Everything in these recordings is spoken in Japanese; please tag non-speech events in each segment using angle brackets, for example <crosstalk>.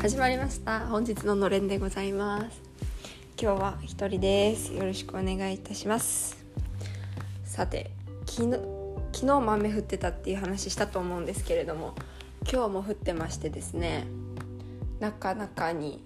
始まりました。本日ののれんでございます。今日は一人です。よろしくお願いいたします。さて昨日昨日も雨降ってたっていう話したと思うんですけれども今日も降ってましてですねなかなかに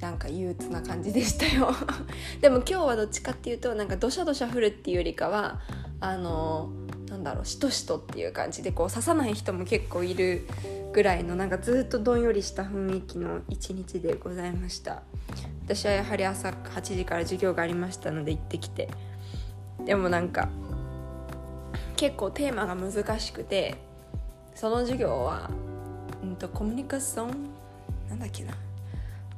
なんか憂鬱な感じでしたよ。<laughs> でも今日はどっちかっていうとなんかどしゃどしゃ降るっていうよりかはあのなんだろうしとしとっていう感じでこう刺さない人も結構いるぐらいのなんかずっとどんよりした雰囲気の一日でございました。私はやはり朝8時から授業がありましたので行ってきて。でもなんか結構テーマが難しくてその授業は、うんと、コミュニケーション？なんだっけな。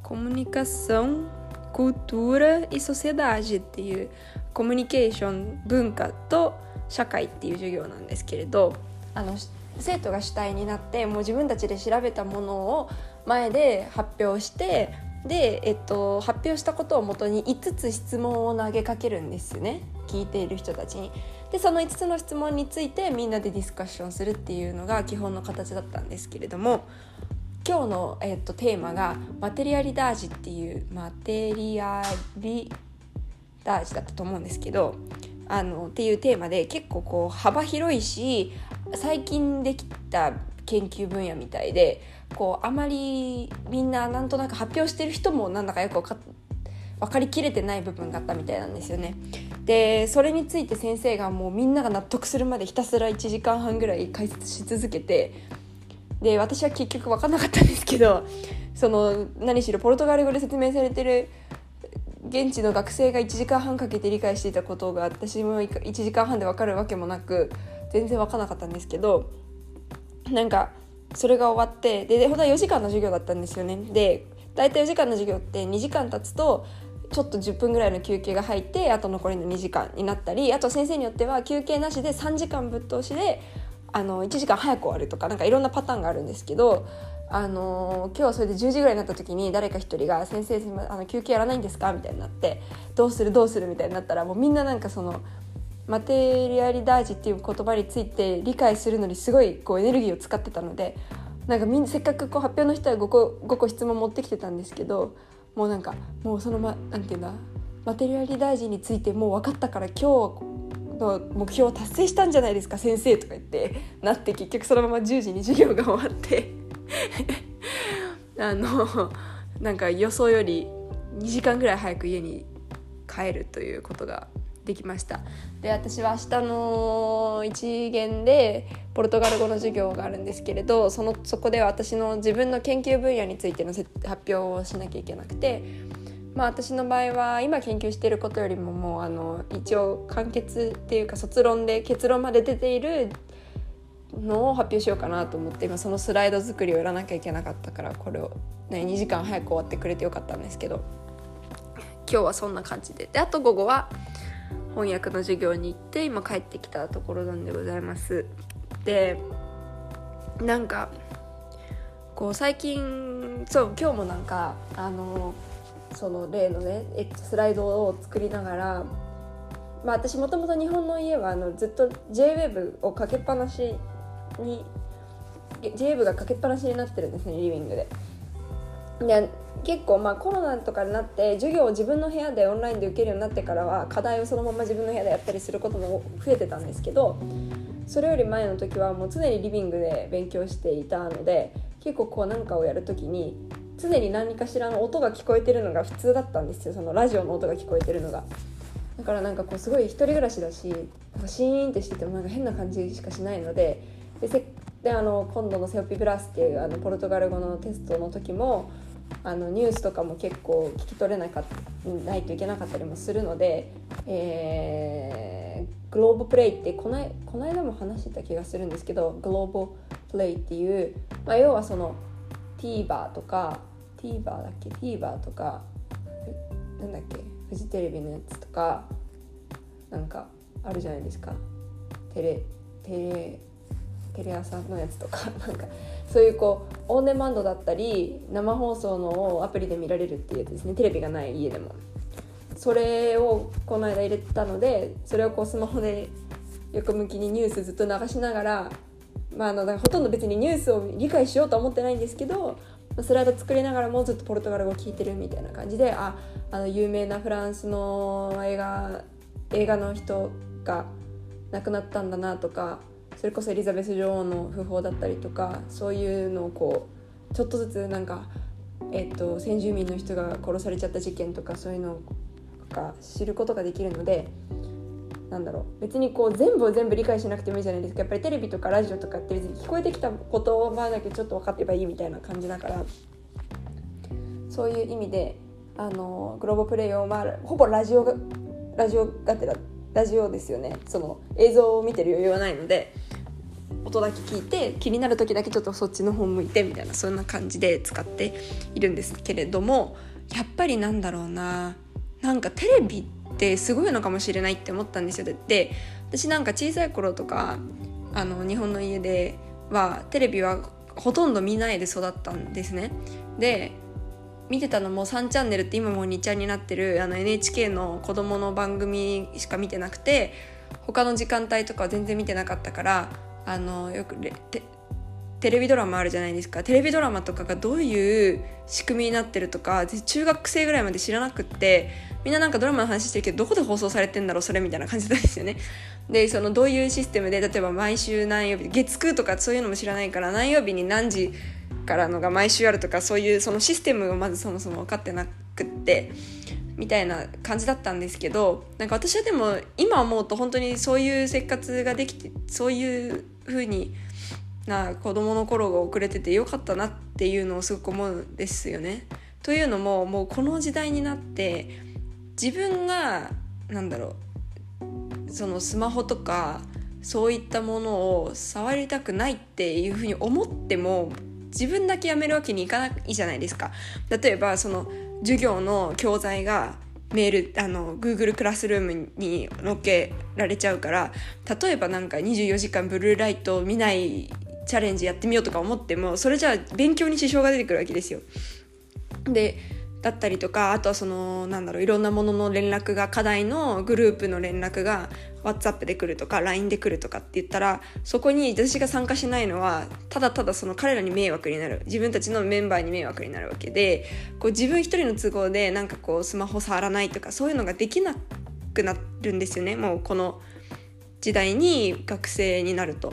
コミュニケーション？cultura e sociedade っていうコミュニケーション文化と社会っていう授業なんですけれどあの生徒が主体になってもう自分たちで調べたものを前で発表してで、えっと、発表したことをもとに5つ質問を投げかけるんですよね聞いている人たちに。でその5つの質問についてみんなでディスカッションするっていうのが基本の形だったんですけれども今日の、えっと、テーマがマテリアリダージっていうマテリアリダージだったと思うんですけどあのっていうテーマで結構こう幅広いし最近できた研究分野みたいでこうあまりみんななんとなく発表してる人もなんだかよく分か分かりきれてない部分があったみたいなんですよね。でそれについて先生がもうみんなが納得するまでひたすら1時間半ぐらい解説し続けてで私は結局分かんなかったんですけど <laughs> その何しろポルトガル語で説明されてる現地の学生が1時間半かけて理解していたことが私も1時間半で分かるわけもなく全然分かんなかったんですけどなんかそれが終わってで本当は4時間の授業だったんですよねで大体4時間の授業って2時間経つとちょっと10分ぐらいの休憩が入ってあと残りの2時間になったりあと先生によっては休憩なしで3時間ぶっ通しであの1時間早く終わるとかなんかいろんなパターンがあるんですけどあの今日はそれで10時ぐらいになった時に誰か一人が「先生あの休憩やらないんですか?」みたいになって「どうする？どうする?」みたいになったらもうみんななんかそのマテリアリダージっていう言葉について理解するのにすごいこうエネルギーを使ってたのでなんかみんせっかくこう発表の人は5個 ,5 個質問持ってきてたんですけどもうなんかもうそのまなんていうんだマテリアリダージについてもう分かったから今日の目標を達成したんじゃないですか先生とか言ってなって結局そのまま10時に授業が終わって。<laughs> あのなんか予想より2時間ぐらい早く家に帰るということができました。で私は明日の一限でポルトガル語の授業があるんですけれどそのそこでは私の自分の研究分野についての発表をしなきゃいけなくてまあ私の場合は今研究していることよりももうあの一応完結っていうか卒論で結論まで出ているのを発表しようかなと思って今そのスライド作りをやらなきゃいけなかったからこれを、ね、2時間早く終わってくれてよかったんですけど今日はそんな感じで。であと午後は翻訳の授業に行って今帰ってきたところなんでございますでなんかこう最近そう今日もなんかあのその例のねスライドを作りながらまあ私もともと日本の家はあのずっと JWEB をかけっぱなしに JWEB がかけっぱなしになってるんですねリビングで。で結構まあコロナとかになって授業を自分の部屋でオンラインで受けるようになってからは課題をそのまま自分の部屋でやったりすることも増えてたんですけどそれより前の時はもう常にリビングで勉強していたので結構こう何かをやる時に常に何かしらの音が聞こえてるのが普通だったんですよそのラジオの音が聞こえてるのが。だからなんかこうすごい一人暮らしだしなんかシーンってしててもなんか変な感じしかしないのでであの今度の「セオピブラス」っていうあのポルトガル語のテストの時もあのニュースとかも結構聞き取れなかないといけなかったりもするので、えー、グローブプレイってこのこの間も話してた気がするんですけどグローブプレイっていう、まあ、要はその TVer とか TVer だっけ？TVer とかなんだっけ？フジテレビのやつとかなんかあるじゃないですか。テレテレテレ朝のやつとか。<laughs> なんかそういうこうオンデマンドだったり生放送のアプリで見られるっていうですねテレビがない家でも。それをこの間入れてたのでそれをこうスマホで横向きにニュースずっと流しながらまあ、あのほとんど別にニュースを理解しようとは思ってないんですけどスライド作りながらもずっとポルトガル語を聞いてるみたいな感じでああの有名なフランスの映画映画の人が亡くなったんだなとかそれこそエリザベス女王の訃報だったりとかそういうのをこうちょっとずつなんか、えっと、先住民の人が殺されちゃった事件とかそういうのが知ることができるのでなんだろう別にこう全部を全部理解しなくてもいいじゃないですか。やっぱりテレビとかラジオとかって別に聞こえてきた言葉だけちょっと分かってればいいみたいな感じだからそういう意味であのグローバプレイを、まあ、ほぼラジオがラジオがてらラジオですよね。その映像を見てる余裕はないので音だけ聞いて気になる時だけちょっとそっちの方向いてみたいなそんな感じで使っているんですけれどもやっぱりなんだろうな。なんかテレビってすごいのかもしれないって思ったんですよ。で私なんか小さい頃とかあの日本の家ではテレビはほとんど見ないで育ったんですね。で見てたのも3チャンネルって今も2ちゃんになってるあの NHK の子供の番組しか見てなくて他の時間帯とかは全然見てなかったからあのよくテレビドラマあるじゃないですか。テレビドラマとかがどういう仕組みになってるとか中学生ぐらいまで知らなくってみんななんかドラマの話してるけどどこで放送されてんだろうそれみたいな感じなんですよね。でそのどういうシステムで例えば毎週何曜日月9とかそういうのも知らないから何曜日に何時からのが毎週あるとかそういうそのシステムをまずそもそも分かってなくってみたいな感じだったんですけどなんか私はでも今思うと本当にそういう生活ができてそういう風にな子供の頃が遅れててよかったなっていうのをすごく思うんですよね。というのももうこの時代になって自分がなんだろうそのスマホとかそういったものを触りたくないっていうふうに思っても自分だけやめるわけにいかないじゃないですか例えばその授業の教材がメールあの Google クラスルームに載っけられちゃうから例えばなんか24時間ブルーライトを見ないチャレンジやってみようとか思ってもそれじゃあ勉強に支障が出てくるわけですよ。でだったりとかあとはそのなんだろういろんなものの連絡が課題のグループの連絡が WhatsApp で来るとか LINE で来るとかって言ったらそこに私が参加しないのはただただその彼らに迷惑になる自分たちのメンバーに迷惑になるわけでこう自分一人の都合でなんかこうスマホ触らないとかそういうのができなくなるんですよねもうこの時代に学生になると。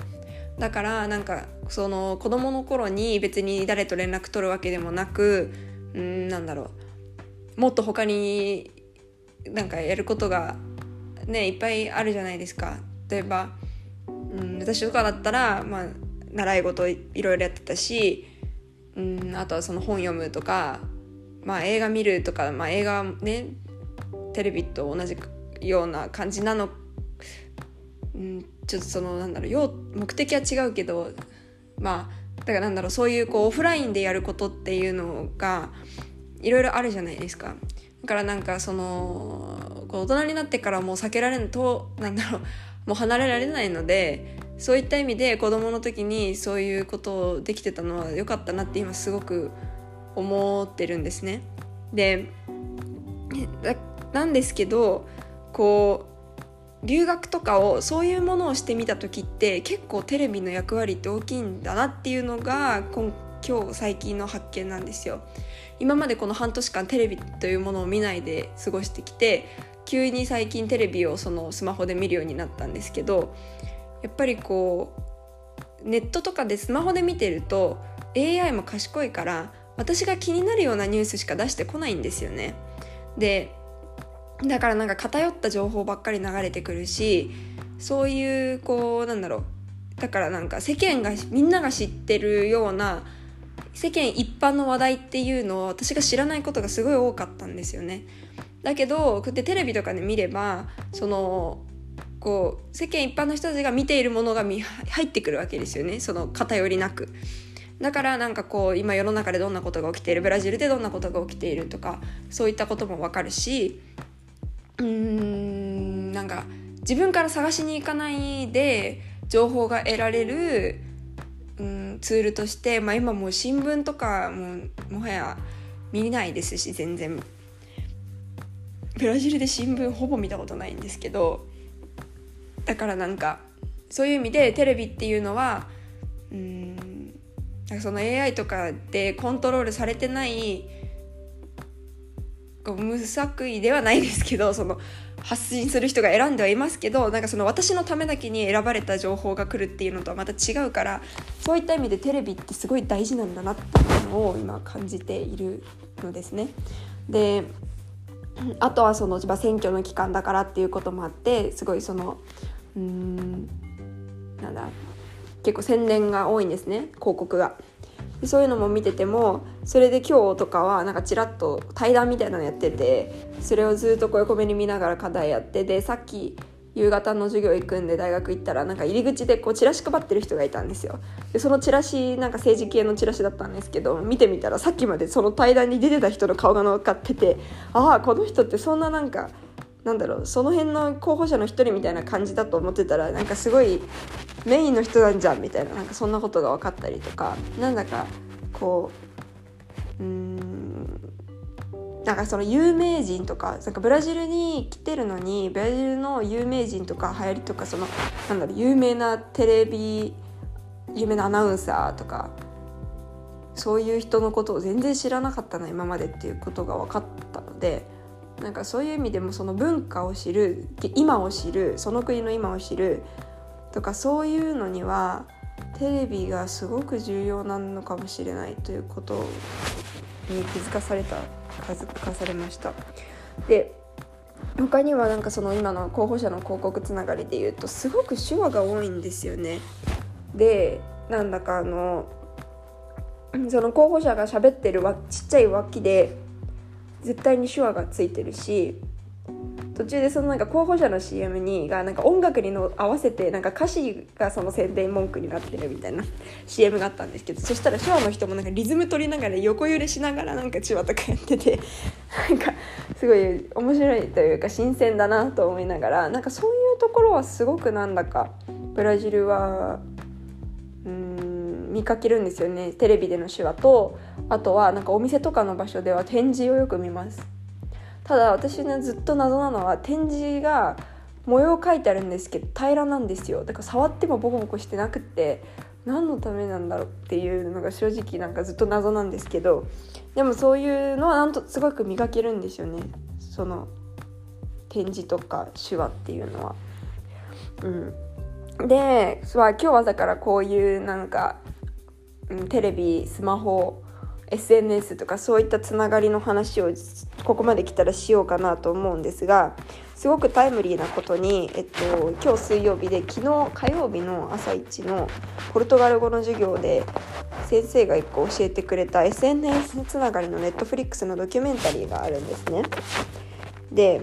だからなんかその子供の頃に別に誰と連絡取るわけでもなくうんなんだろう。もっと他になんかやることがねいっぱいあるじゃないですか。例えば、うん、私とかだったら、まあ、習い事いろいろやってたし、うん、あとはその本読むとか、まあ、映画見るとか、まあ、映画ねテレビと同じような感じなの、うん、ちょっとそのなんだろう目的は違うけどまあだからなんだろうそういうこうオフラインでやることっていうのがいろいろあるじゃないですか。だからなんかそのこう大人になってからもう避けられんとなんだろうもう離れられないのでそういった意味で子供の時にそういうことをできてたのは良かったなって今すごく思ってるんですね。でなんですけどこう留学とかをそういうものをしてみた時って結構テレビの役割って大きいんだなっていうのが今今日最近の発見なんですよ。今までこの半年間テレビというものを見ないで過ごしてきて急に最近テレビをそのスマホで見るようになったんですけどやっぱりこうネットとかでスマホで見てると AI も賢いから私が気になるようなニュースしか出してこないんですよね。でだからなんか偏った情報ばっかり流れてくるしそういうこうなんだろうだからなんか世間がみんなが知ってるような世間一般の話題っていうのを私が知らないことがすごい多かったんですよね。だけどこうやってテレビとかで見ればそのこう世間一般の人たちが見ているものが入ってくるわけですよねその偏りなく。だからなんかこう今世の中でどんなことが起きているブラジルでどんなことが起きているとかそういったことも分かるしうんなんか自分から探しに行かないで情報が得られるうん、ツールとして、まあ、今もう新聞とかももはや見ないですし全然。ブラジルで新聞ほぼ見たことないんですけどだからなんかそういう意味でテレビっていうのはうんその AI とかでコントロールされてない無作為ではないですけどその発信する人が選んではいますけどなんかその私のためだけに選ばれた情報が来るっていうのとはまた違うからそういった意味でテレビってすごい大事なんだなっていうのを今感じているのですね。であとはその、選挙の期間だからっていうこともあってすごいそのうんなんだ結構宣伝が多いんですね広告が。そういうのも見ててもそれで今日とかはなんかちらっと対談みたいなのやっててそれをずっと横目に見ながら課題やってでさっき夕方の授業行くんで大学行ったらなんか入り口でこうチラシ配ってる人がいたんですよ。でそのチラシなんか政治系のチラシだったんですけど見てみたらさっきまでその対談に出てた人の顔が乗っかっててああこの人ってそんななんかなんだろうその辺の候補者の一人みたいな感じだと思ってたらなんかすごいメインの人なんじゃんみたいななんかそんなことが分かったりとかなんだかこううんなんかその有名人とかなんかブラジルに来てるのにブラジルの有名人とか流行りとかそのなんだろう有名なテレビ有名なアナウンサーとかそういう人のことを全然知らなかったな今までっていうことが分かったのでなんかそういう意味でもその文化を知る今を知るその国の今を知るとかそういうのにはテレビがすごく重要なのかもしれないということに気づかされた気づかされました。で他にはなんかその今の候補者の広告つながりで言うとすごく手話が多いんですよね。でなんだかあのその候補者が喋ってるわちっちゃい脇で絶対に手話がついてるし途中でそのなんか候補者の CM にがなんか音楽にの合わせてなんか歌詞がその宣伝文句になってるみたいな CM があったんですけどそしたら手話の人もなんかリズム取りながら横揺れしながらなんか手話とかやっててなんかすごい面白いというか新鮮だなと思いながらなんかそういうところはすごくなんだかブラジルはうん見かけるんですよねテレビでの手話とあとはなんかお店とかの場所では展示をよく見ます。ただ私ねずっと謎なのは展示が模様書いてあるんですけど平らなんですよ。だから触ってもボコボコしてなくって何のためなんだろうっていうのが正直なんかずっと謎なんですけどでもそういうのはなんとすごく磨けるんですよね。その展示とか手話っていうのは。うん、で今日はだからこういうなんか、うん、テレビスマホ SNS とかそういったつながりの話をここまで来たらしようかなと思うんですがすごくタイムリーなことに、えっと、今日水曜日で昨日火曜日の朝一のポルトガル語の授業で先生が1個教えてくれた SNS つながりのネットフリックスのドキュメンタリーがあるんですね。で、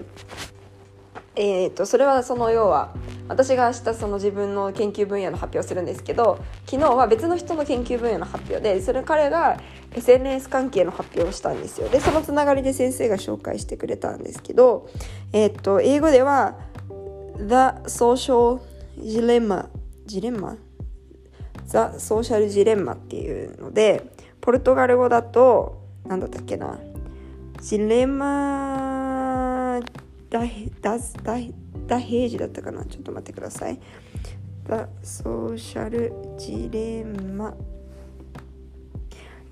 えー、とそれはその要は私が明日その自分の研究分野の発表をするんですけど昨日は別の人の研究分野の発表でそれ彼が SNS 関係の発表をしたんですよ。でそのつながりで先生が紹介してくれたんですけど、えー、っと英語では The Social Dilemma ジレンマ？The Social Dilemma っていうのでポルトガル語だと何だったっけな？ジレンマダダダダヘージだったかな？ちょっと待ってください。The Social Dilemma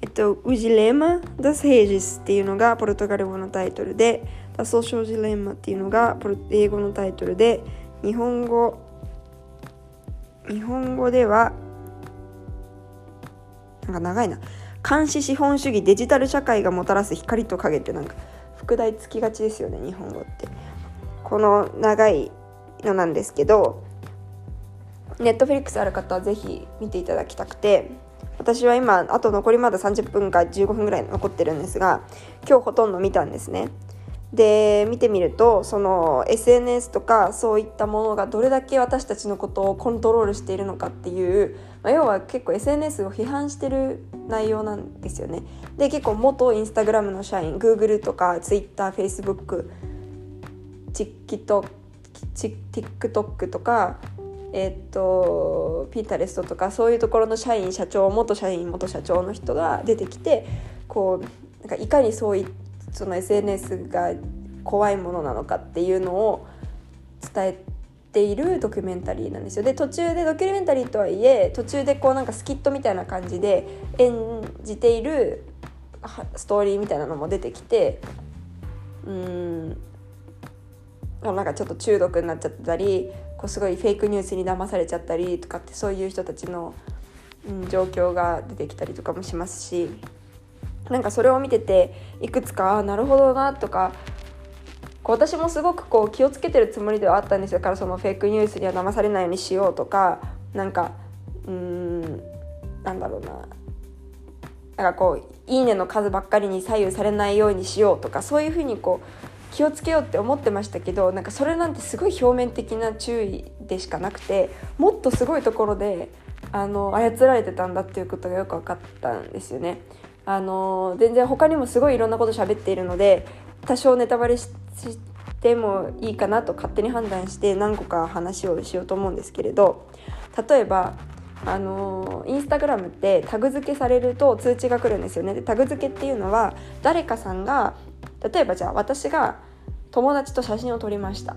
えっと、ウジレマ・ダス・ヘイジスっていうのがポルトガル語のタイトルで、ダソーショージレンマっていうのが英語のタイトルで、日本語、日本語では、なんか長いな。監視資本主義デジタル社会がもたらす光と影ってなんか副題つきがちですよね日本語って。この長いのなんですけどネットフリックスある方はぜひ見ていただきたくて私は今あと残りまだ30分か15分ぐらい残ってるんですが今日ほとんど見たんですね。で見てみるとその SNS とかそういったものがどれだけ私たちのことをコントロールしているのかっていう、まあ、要は結構 SNS を批判してる内容なんですよね。で結構元インスタグラムの社員 Google とか TwitterFacebook TikTok とかえっとピンタレストとかそういうところの社員社長元社員元社長の人が出てきてこうなんかいかにそういその SNS が怖いものなのかっていうのを伝えているドキュメンタリーなんですよ。で途中でドキュメンタリーとはいえ途中でこうなんかスキットみたいな感じで演じているストーリーみたいなのも出てきてうん。なんかちょっと中毒になっちゃったりこうすごいフェイクニュースに騙されちゃったりとかってそういう人たちの、うん、状況が出てきたりとかもしますしなんかそれを見てていくつかなるほどなとか私もすごくこう気をつけてるつもりではあったんですよ。からそのフェイクニュースには騙されないようにしようとかなんかうーんなんだろうな。なんかこう「いいね」の数ばっかりに左右されないようにしようとかそういうふうにこう気をつけようって思ってましたけどなんかそれなんてすごい表面的な注意でしかなくてもっとすごいところであの操られてたんだっていうことがよく分かったんですよね。あの全然他にもすごいいろんなこと喋っているので多少ネタバレしてもいいかなと勝手に判断して何個か話をしようと思うんですけれど例えばあのインスタグラムってタグ付けされると通知が来るんですよねでタグ付けっていうのは誰かさんが例えばじゃあ私が友達と写真を撮りました。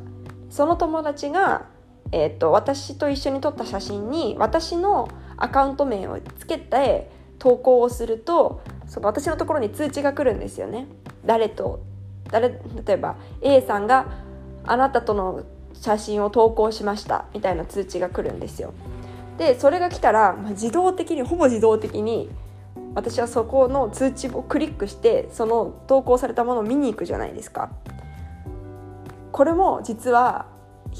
その友達が、えーと、私と一緒に撮った写真に私のアカウント名をつけて投稿をするとその私のところに通知が来るんですよね。誰と誰例えば A さんがあなたとの写真を投稿しましたみたいな通知が来るんですよ。でそれが来たら、まあ、自動的にほぼ自動的に私はそこの通知をクリックしてその投稿されたものを見に行くじゃないですか。これも実は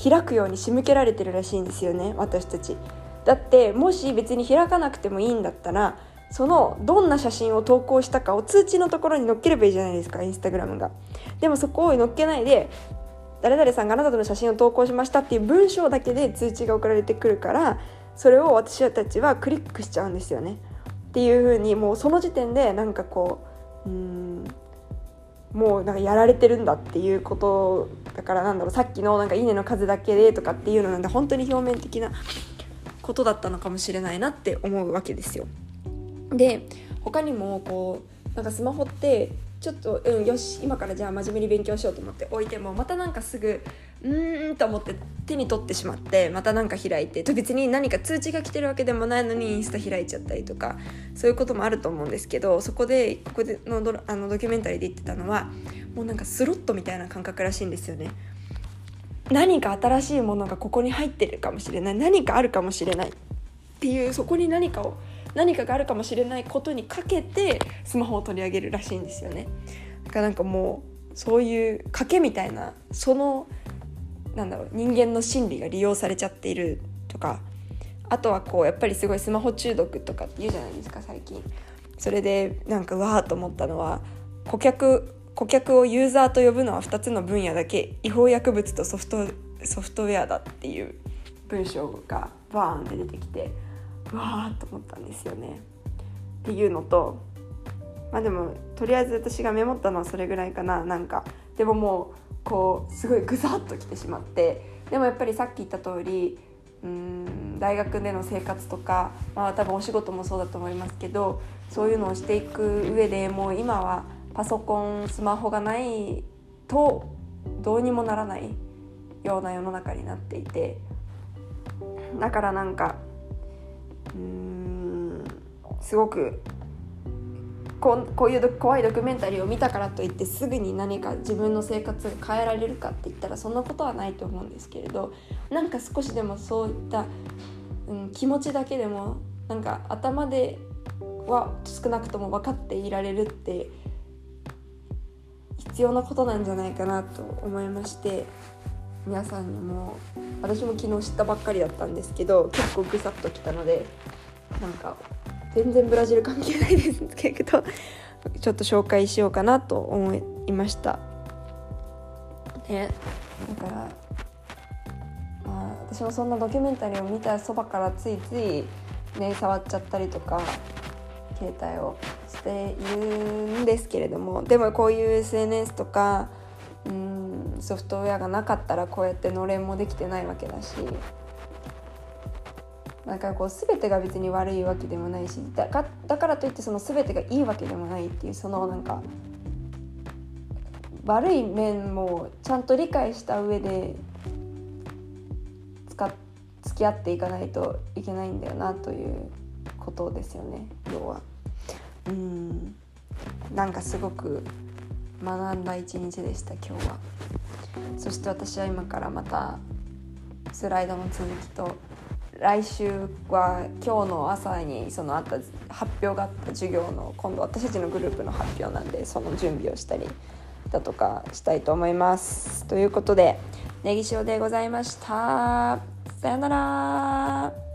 開くように仕向けられてるらしいんですよね私たち。だってもし別に開かなくてもいいんだったらそのどんな写真を投稿したかを通知のところに載っければいいじゃないですかインスタグラムが。でもそこを載っけないで誰々さんがあなたとの写真を投稿しましたっていう文章だけで通知が送られてくるからそれを私たちはクリックしちゃうんですよね。っていう風にもうその時点でなんかこううんもうなんかやられてるんだっていうことだからなんだろうさっきのなんか「いいね」の数だけでとかっていうのなんで本当に表面的なことだったのかもしれないなって思うわけですよ。で他にもこうなんかスマホってちょっとうんよし今からじゃあ真面目に勉強しようと思って置いてもまたなんかすぐうーんと思って手に取ってしまってまた何か開いて別に何か通知が来てるわけでもないのにインスタ開いちゃったりとかそういうこともあると思うんですけどそこでここでのドあのドキュメンタリーで言ってたのはもうなんかスロットみたいな感覚らしいんですよね。何か新しいものがここに入ってるかもしれない何かあるかもしれないっていうそこに何かを何かがあるかもしれないことにかけてスマホを取り上げるらしいんですよね。だからなんかもうそういう賭けみたいなそのなんだろう人間の心理が利用されちゃっているとかあとはこうやっぱりすごいスマホ中毒とかって言うじゃないですか最近。それでなんかわーと思ったのは顧客顧客をユーザーと呼ぶのは2つの分野だけ違法薬物とソフトソフトウェアだっていう文章がバーンって出てきてわーと思ったんですよね。っていうのとまあでもとりあえず私がメモったのはそれぐらいかな。なんかでももうこうすごいぐさっときてしまって。でもやっぱりさっき言った通りうん大学での生活とか、まあ、多分お仕事もそうだと思いますけどそういうのをしていく上でもう今はパソコンスマホがないとどうにもならないような世の中になっていて。だからなんかうん。すごくここういう怖いドキュメンタリーを見たからといってすぐに何か自分の生活が変えられるかって言ったらそんなことはないと思うんですけれどなんか少しでもそういった、うん、気持ちだけでもなんか頭では少なくとも分かっていられるって必要なことなんじゃないかなと思いまして。皆さんにも私も昨日知ったばっかりだったんですけど結構ぐさっときたのでなんか全然ブラジル関係ないですけどちょっと紹介しようかなと思いました。ねだからまあ私もそんなドキュメンタリーを見たそばからついついね触っちゃったりとか携帯をしているんですけれどもでもこういう SNS とかうんソフトウェアがなかったらこうやってのれんもできてないわけだしなんかこう全てが別に悪いわけでもないしだかだからといってその全てがいいわけでもないっていうそのなんか悪い面もちゃんと理解した上で付き合っていかないといけないんだよなということですよね要は。うんなんかすごく学んだ一日でした今日は。そして私は今からまたスライドの続きと来週は今日の朝にそのあった発表があった授業の今度私たちのグループの発表なんでその準備をしたりだとかしたいと思います。ということでネギ塩でございました。さよなら